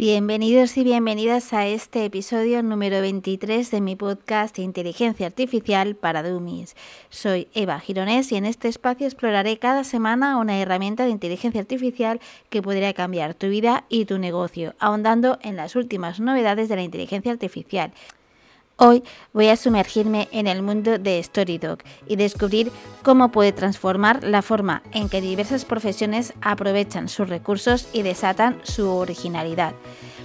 Bienvenidos y bienvenidas a este episodio número 23 de mi podcast Inteligencia Artificial para Dummies. Soy Eva Gironés y en este espacio exploraré cada semana una herramienta de inteligencia artificial que podría cambiar tu vida y tu negocio, ahondando en las últimas novedades de la inteligencia artificial. Hoy voy a sumergirme en el mundo de StoryDoc y descubrir cómo puede transformar la forma en que diversas profesiones aprovechan sus recursos y desatan su originalidad.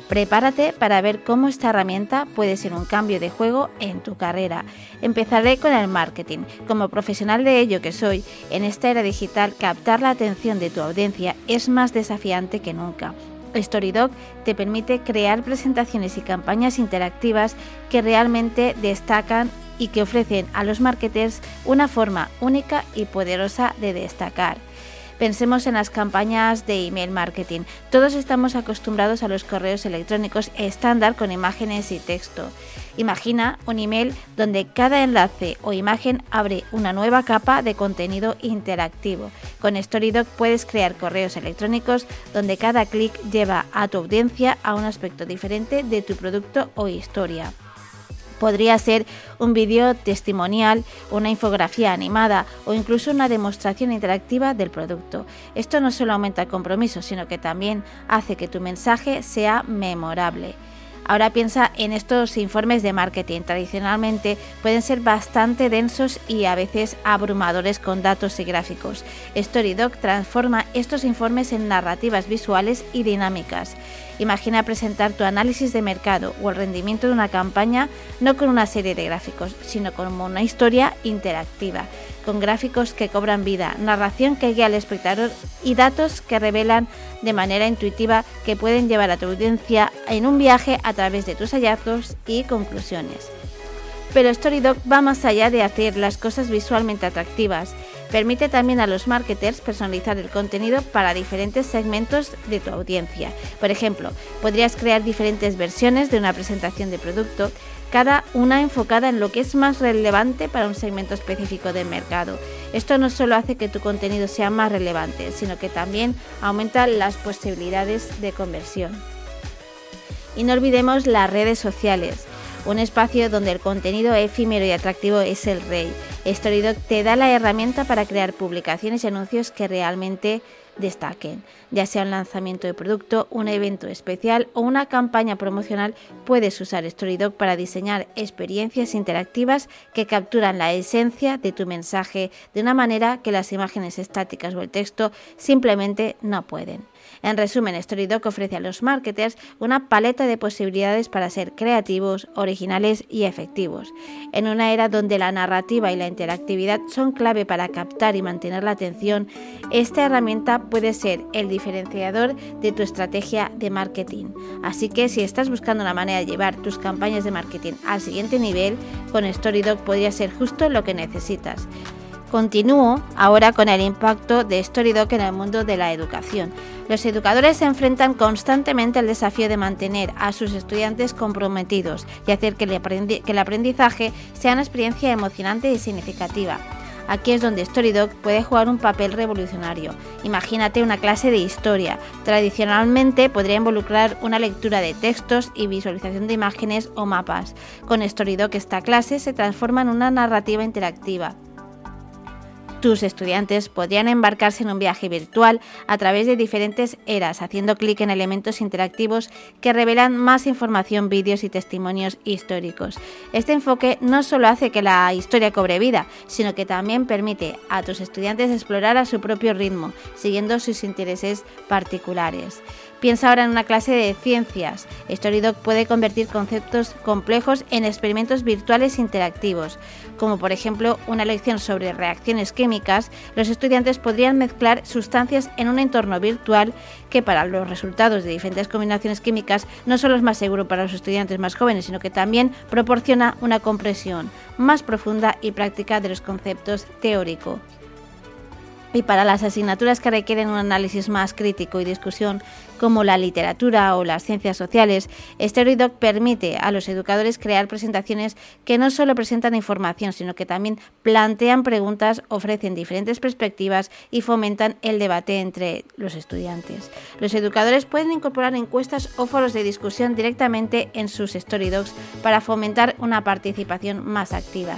Prepárate para ver cómo esta herramienta puede ser un cambio de juego en tu carrera. Empezaré con el marketing. Como profesional de ello que soy, en esta era digital captar la atención de tu audiencia es más desafiante que nunca. StoryDoc te permite crear presentaciones y campañas interactivas que realmente destacan y que ofrecen a los marketers una forma única y poderosa de destacar. Pensemos en las campañas de email marketing. Todos estamos acostumbrados a los correos electrónicos estándar con imágenes y texto. Imagina un email donde cada enlace o imagen abre una nueva capa de contenido interactivo. Con StoryDoc puedes crear correos electrónicos donde cada clic lleva a tu audiencia a un aspecto diferente de tu producto o historia. Podría ser un vídeo testimonial, una infografía animada o incluso una demostración interactiva del producto. Esto no solo aumenta el compromiso, sino que también hace que tu mensaje sea memorable. Ahora piensa en estos informes de marketing. Tradicionalmente pueden ser bastante densos y a veces abrumadores con datos y gráficos. StoryDoc transforma estos informes en narrativas visuales y dinámicas. Imagina presentar tu análisis de mercado o el rendimiento de una campaña no con una serie de gráficos, sino como una historia interactiva con gráficos que cobran vida, narración que guía al espectador y datos que revelan de manera intuitiva que pueden llevar a tu audiencia en un viaje a través de tus hallazgos y conclusiones. Pero StoryDoc va más allá de hacer las cosas visualmente atractivas. Permite también a los marketers personalizar el contenido para diferentes segmentos de tu audiencia. Por ejemplo, podrías crear diferentes versiones de una presentación de producto cada una enfocada en lo que es más relevante para un segmento específico del mercado. Esto no solo hace que tu contenido sea más relevante, sino que también aumenta las posibilidades de conversión. Y no olvidemos las redes sociales un espacio donde el contenido efímero y atractivo es el rey. StoryDoc te da la herramienta para crear publicaciones y anuncios que realmente destaquen. Ya sea un lanzamiento de producto, un evento especial o una campaña promocional, puedes usar StoryDoc para diseñar experiencias interactivas que capturan la esencia de tu mensaje de una manera que las imágenes estáticas o el texto simplemente no pueden. En resumen, StoryDoc ofrece a los marketers una paleta de posibilidades para ser creativos, originales y efectivos. En una era donde la narrativa y la interactividad son clave para captar y mantener la atención, esta herramienta puede ser el diferenciador de tu estrategia de marketing. Así que si estás buscando una manera de llevar tus campañas de marketing al siguiente nivel, con StoryDoc podría ser justo lo que necesitas. Continúo ahora con el impacto de StoryDoc en el mundo de la educación. Los educadores se enfrentan constantemente al desafío de mantener a sus estudiantes comprometidos y hacer que el aprendizaje sea una experiencia emocionante y significativa. Aquí es donde StoryDoc puede jugar un papel revolucionario. Imagínate una clase de historia. Tradicionalmente podría involucrar una lectura de textos y visualización de imágenes o mapas. Con StoryDoc esta clase se transforma en una narrativa interactiva tus estudiantes podrían embarcarse en un viaje virtual a través de diferentes eras, haciendo clic en elementos interactivos que revelan más información, vídeos y testimonios históricos. Este enfoque no solo hace que la historia cobre vida, sino que también permite a tus estudiantes explorar a su propio ritmo, siguiendo sus intereses particulares. Piensa ahora en una clase de ciencias. StoryDoc puede convertir conceptos complejos en experimentos virtuales interactivos, como por ejemplo una lección sobre reacciones químicas. Los estudiantes podrían mezclar sustancias en un entorno virtual que para los resultados de diferentes combinaciones químicas no solo es más seguro para los estudiantes más jóvenes, sino que también proporciona una compresión más profunda y práctica de los conceptos teóricos. Y para las asignaturas que requieren un análisis más crítico y discusión, como la literatura o las ciencias sociales, StoryDoc permite a los educadores crear presentaciones que no solo presentan información, sino que también plantean preguntas, ofrecen diferentes perspectivas y fomentan el debate entre los estudiantes. Los educadores pueden incorporar encuestas o foros de discusión directamente en sus StoryDocs para fomentar una participación más activa.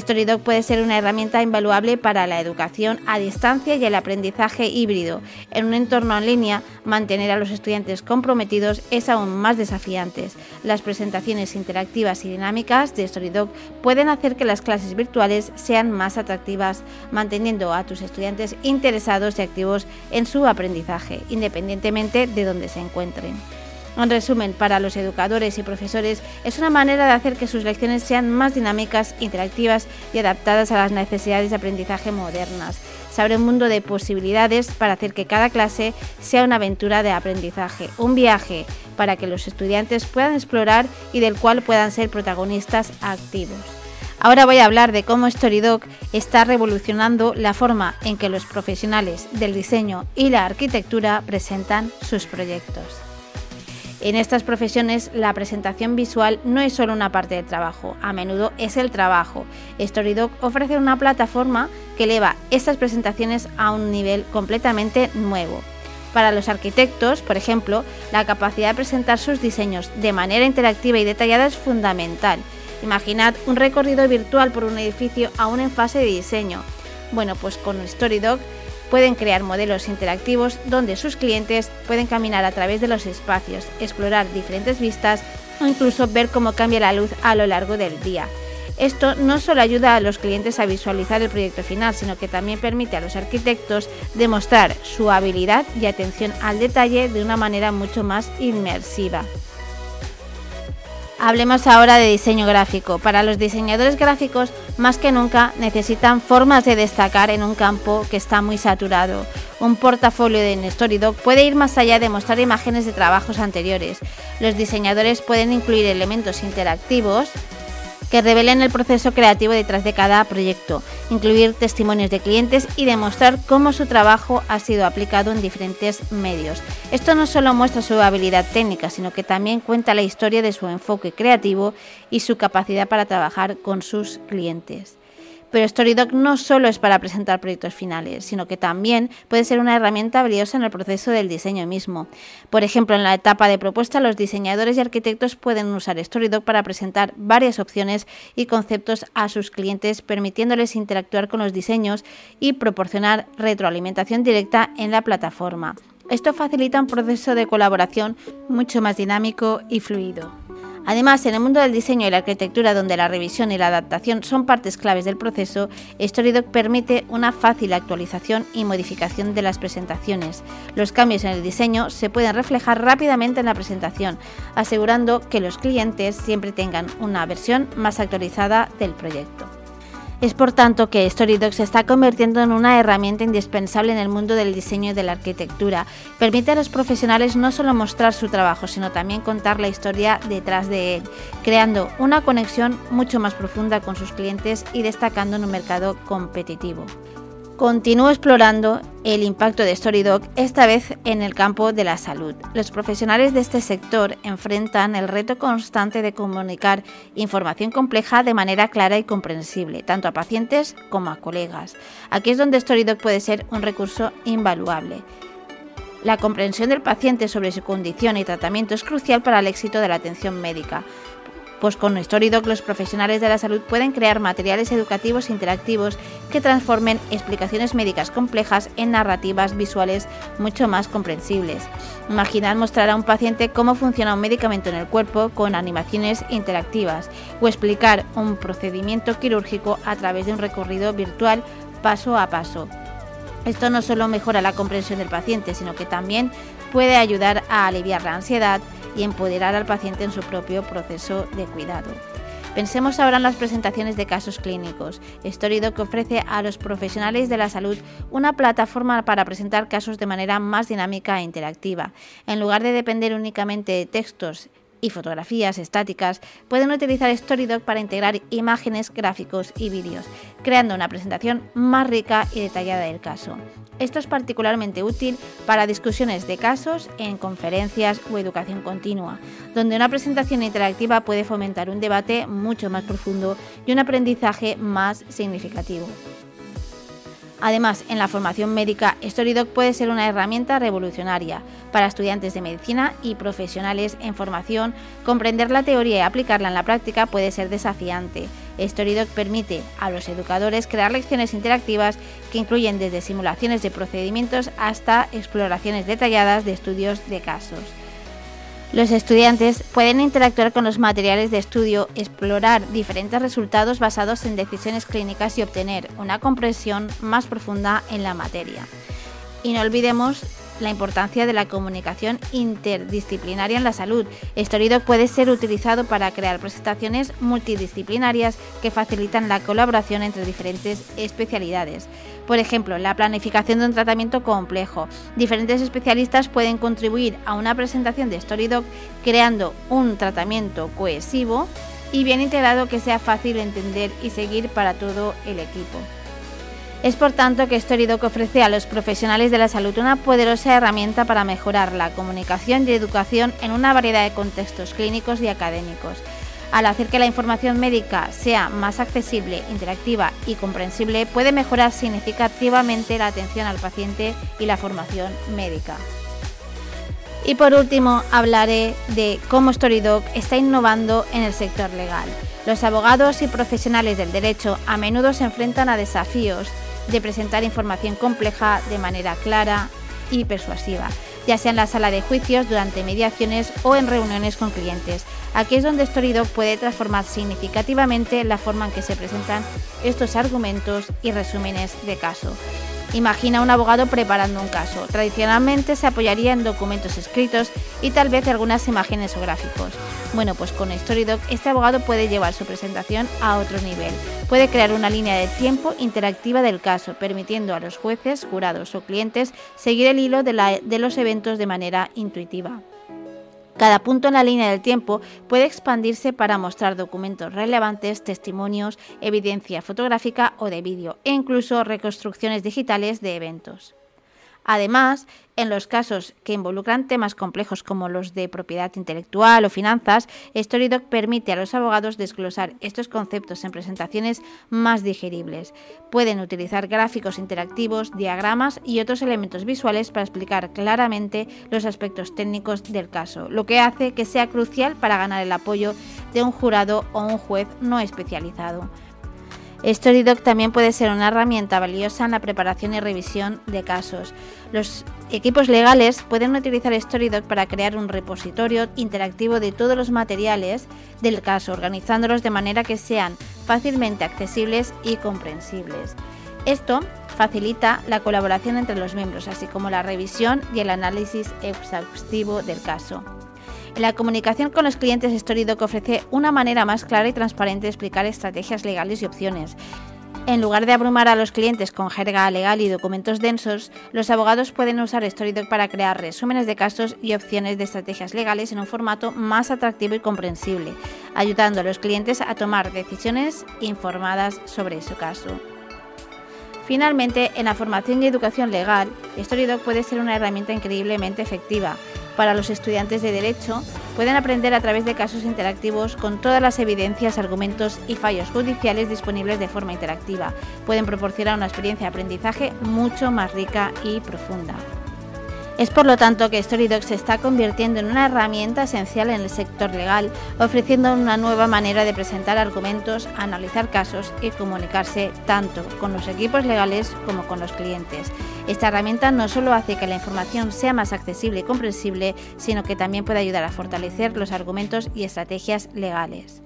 StoryDoc puede ser una herramienta invaluable para la educación a distancia y el aprendizaje híbrido. En un entorno en línea, mantener a los estudiantes comprometidos es aún más desafiante. Las presentaciones interactivas y dinámicas de StoryDoc pueden hacer que las clases virtuales sean más atractivas, manteniendo a tus estudiantes interesados y activos en su aprendizaje, independientemente de donde se encuentren. En resumen, para los educadores y profesores es una manera de hacer que sus lecciones sean más dinámicas, interactivas y adaptadas a las necesidades de aprendizaje modernas. Se abre un mundo de posibilidades para hacer que cada clase sea una aventura de aprendizaje, un viaje para que los estudiantes puedan explorar y del cual puedan ser protagonistas activos. Ahora voy a hablar de cómo StoryDoc está revolucionando la forma en que los profesionales del diseño y la arquitectura presentan sus proyectos. En estas profesiones la presentación visual no es solo una parte del trabajo, a menudo es el trabajo. StoryDoc ofrece una plataforma que eleva estas presentaciones a un nivel completamente nuevo. Para los arquitectos, por ejemplo, la capacidad de presentar sus diseños de manera interactiva y detallada es fundamental. Imaginad un recorrido virtual por un edificio aún en fase de diseño. Bueno, pues con StoryDoc Pueden crear modelos interactivos donde sus clientes pueden caminar a través de los espacios, explorar diferentes vistas o incluso ver cómo cambia la luz a lo largo del día. Esto no solo ayuda a los clientes a visualizar el proyecto final, sino que también permite a los arquitectos demostrar su habilidad y atención al detalle de una manera mucho más inmersiva. Hablemos ahora de diseño gráfico. Para los diseñadores gráficos, más que nunca necesitan formas de destacar en un campo que está muy saturado. Un portafolio de StoryDoc puede ir más allá de mostrar imágenes de trabajos anteriores. Los diseñadores pueden incluir elementos interactivos que revelen el proceso creativo detrás de cada proyecto, incluir testimonios de clientes y demostrar cómo su trabajo ha sido aplicado en diferentes medios. Esto no solo muestra su habilidad técnica, sino que también cuenta la historia de su enfoque creativo y su capacidad para trabajar con sus clientes. Pero StoryDoc no solo es para presentar proyectos finales, sino que también puede ser una herramienta valiosa en el proceso del diseño mismo. Por ejemplo, en la etapa de propuesta, los diseñadores y arquitectos pueden usar StoryDoc para presentar varias opciones y conceptos a sus clientes, permitiéndoles interactuar con los diseños y proporcionar retroalimentación directa en la plataforma. Esto facilita un proceso de colaboración mucho más dinámico y fluido. Además, en el mundo del diseño y la arquitectura, donde la revisión y la adaptación son partes claves del proceso, StoryDoc permite una fácil actualización y modificación de las presentaciones. Los cambios en el diseño se pueden reflejar rápidamente en la presentación, asegurando que los clientes siempre tengan una versión más actualizada del proyecto. Es por tanto que StoryDoc se está convirtiendo en una herramienta indispensable en el mundo del diseño y de la arquitectura. Permite a los profesionales no solo mostrar su trabajo, sino también contar la historia detrás de él, creando una conexión mucho más profunda con sus clientes y destacando en un mercado competitivo. Continúo explorando el impacto de StoryDoc, esta vez en el campo de la salud. Los profesionales de este sector enfrentan el reto constante de comunicar información compleja de manera clara y comprensible, tanto a pacientes como a colegas. Aquí es donde StoryDoc puede ser un recurso invaluable. La comprensión del paciente sobre su condición y tratamiento es crucial para el éxito de la atención médica pues con StoryDoc los profesionales de la salud pueden crear materiales educativos interactivos que transformen explicaciones médicas complejas en narrativas visuales mucho más comprensibles. Imaginad mostrar a un paciente cómo funciona un medicamento en el cuerpo con animaciones interactivas o explicar un procedimiento quirúrgico a través de un recorrido virtual paso a paso. Esto no solo mejora la comprensión del paciente, sino que también puede ayudar a aliviar la ansiedad, y empoderar al paciente en su propio proceso de cuidado. Pensemos ahora en las presentaciones de casos clínicos. StoryDoc ofrece a los profesionales de la salud una plataforma para presentar casos de manera más dinámica e interactiva. En lugar de depender únicamente de textos y fotografías estáticas, pueden utilizar Storydoc para integrar imágenes, gráficos y vídeos, creando una presentación más rica y detallada del caso. Esto es particularmente útil para discusiones de casos en conferencias o educación continua, donde una presentación interactiva puede fomentar un debate mucho más profundo y un aprendizaje más significativo. Además, en la formación médica, StoryDoc puede ser una herramienta revolucionaria para estudiantes de medicina y profesionales en formación. Comprender la teoría y aplicarla en la práctica puede ser desafiante. StoryDoc permite a los educadores crear lecciones interactivas que incluyen desde simulaciones de procedimientos hasta exploraciones detalladas de estudios de casos. Los estudiantes pueden interactuar con los materiales de estudio, explorar diferentes resultados basados en decisiones clínicas y obtener una comprensión más profunda en la materia. Y no olvidemos la importancia de la comunicación interdisciplinaria en la salud. Storydoc puede ser utilizado para crear presentaciones multidisciplinarias que facilitan la colaboración entre diferentes especialidades. Por ejemplo, la planificación de un tratamiento complejo. Diferentes especialistas pueden contribuir a una presentación de Storydoc creando un tratamiento cohesivo y bien integrado que sea fácil de entender y seguir para todo el equipo. Es por tanto que Storydoc ofrece a los profesionales de la salud una poderosa herramienta para mejorar la comunicación y educación en una variedad de contextos clínicos y académicos. Al hacer que la información médica sea más accesible, interactiva y comprensible, puede mejorar significativamente la atención al paciente y la formación médica. Y por último, hablaré de cómo Storydoc está innovando en el sector legal. Los abogados y profesionales del derecho a menudo se enfrentan a desafíos de presentar información compleja de manera clara y persuasiva, ya sea en la sala de juicios, durante mediaciones o en reuniones con clientes. Aquí es donde Storydoc puede transformar significativamente la forma en que se presentan estos argumentos y resúmenes de caso. Imagina un abogado preparando un caso. Tradicionalmente se apoyaría en documentos escritos y tal vez algunas imágenes o gráficos. Bueno, pues con Storydoc este abogado puede llevar su presentación a otro nivel. Puede crear una línea de tiempo interactiva del caso, permitiendo a los jueces, jurados o clientes seguir el hilo de, de los eventos de manera intuitiva. Cada punto en la línea del tiempo puede expandirse para mostrar documentos relevantes, testimonios, evidencia fotográfica o de vídeo e incluso reconstrucciones digitales de eventos. Además, en los casos que involucran temas complejos como los de propiedad intelectual o finanzas, Storydoc permite a los abogados desglosar estos conceptos en presentaciones más digeribles. Pueden utilizar gráficos interactivos, diagramas y otros elementos visuales para explicar claramente los aspectos técnicos del caso, lo que hace que sea crucial para ganar el apoyo de un jurado o un juez no especializado. Storydoc también puede ser una herramienta valiosa en la preparación y revisión de casos. Los equipos legales pueden utilizar Storydoc para crear un repositorio interactivo de todos los materiales del caso, organizándolos de manera que sean fácilmente accesibles y comprensibles. Esto facilita la colaboración entre los miembros, así como la revisión y el análisis exhaustivo del caso. La comunicación con los clientes, Storydoc ofrece una manera más clara y transparente de explicar estrategias legales y opciones. En lugar de abrumar a los clientes con jerga legal y documentos densos, los abogados pueden usar Storydoc para crear resúmenes de casos y opciones de estrategias legales en un formato más atractivo y comprensible, ayudando a los clientes a tomar decisiones informadas sobre su caso. Finalmente, en la formación y educación legal, Storydoc puede ser una herramienta increíblemente efectiva para los estudiantes de Derecho, pueden aprender a través de casos interactivos con todas las evidencias, argumentos y fallos judiciales disponibles de forma interactiva. Pueden proporcionar una experiencia de aprendizaje mucho más rica y profunda. Es por lo tanto que StoryDoc se está convirtiendo en una herramienta esencial en el sector legal, ofreciendo una nueva manera de presentar argumentos, analizar casos y comunicarse tanto con los equipos legales como con los clientes. Esta herramienta no solo hace que la información sea más accesible y comprensible, sino que también puede ayudar a fortalecer los argumentos y estrategias legales.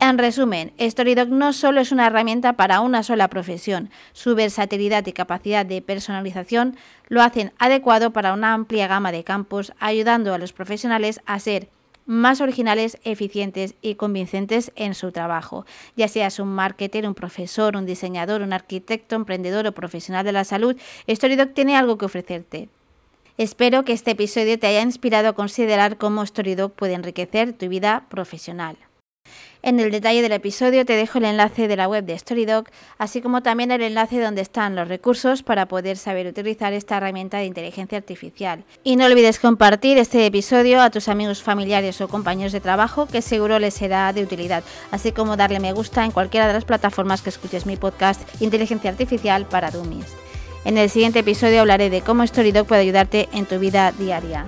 En resumen, Storydoc no solo es una herramienta para una sola profesión, su versatilidad y capacidad de personalización lo hacen adecuado para una amplia gama de campos, ayudando a los profesionales a ser más originales, eficientes y convincentes en su trabajo. Ya seas un marketer, un profesor, un diseñador, un arquitecto, emprendedor o profesional de la salud, Storydoc tiene algo que ofrecerte. Espero que este episodio te haya inspirado a considerar cómo Storydoc puede enriquecer tu vida profesional. En el detalle del episodio te dejo el enlace de la web de Storydoc, así como también el enlace donde están los recursos para poder saber utilizar esta herramienta de inteligencia artificial. Y no olvides compartir este episodio a tus amigos familiares o compañeros de trabajo que seguro les será de utilidad, así como darle me gusta en cualquiera de las plataformas que escuches mi podcast Inteligencia Artificial para Dummies. En el siguiente episodio hablaré de cómo Storydoc puede ayudarte en tu vida diaria.